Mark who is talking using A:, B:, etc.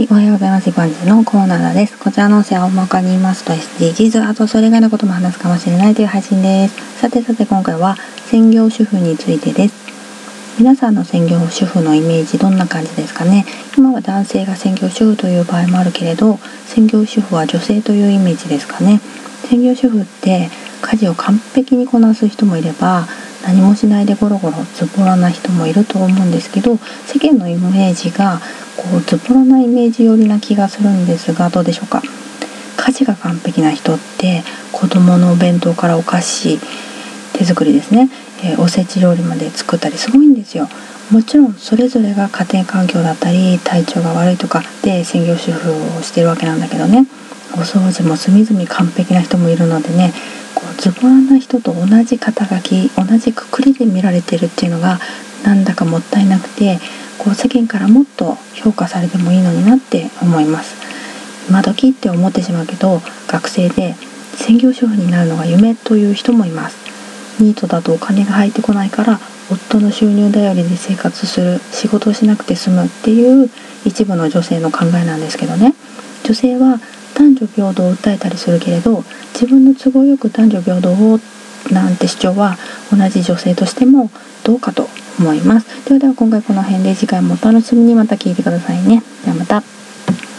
A: はい、おはようございます。一般人のコーナーです。こちらの音声は大まかに言いますと SDGs、あとそれ以外のことも話すかもしれないという配信です。さてさて今回は専業主婦についてです。皆さんの専業主婦のイメージどんな感じですかね？今は男性が専業主婦という場合もあるけれど専業主婦は女性というイメージですかね？専業主婦って家事を完璧にこなす人もいれば何もしないでゴロゴロズボラな人もいると思うんですけど世間のイメージがこうズボラなイメージ寄りな気がするんですがどうでしょうか？家事が完璧な人って子供のお弁当からお菓子手作りですね、えー、おせち料理まで作ったりすごいんですよ。もちろんそれぞれが家庭環境だったり体調が悪いとかで専業主婦をしてるわけなんだけどね。お掃除も隅々完璧な人もいるのでねこうズボラな人と同じ肩書き同じくくりで見られてるっていうのがなんだかもったいなくてこう世間からもっと評価されてもいいのになって思います。今時って思ってしまうけど学生で専業主婦になるのが夢という人もいます。ニートだとお金が入ってこないから夫の収入頼りで生活する仕事をしなくて済むっていう一部の女性の考えなんですけどね。女性は男女平等を訴えたりするけれど自分の都合よく男女平等をなんて主張は同じ女性としてもどうかと。思います。ではでは今回この辺で次回もお楽しみにまた聴いてくださいね。ではまた。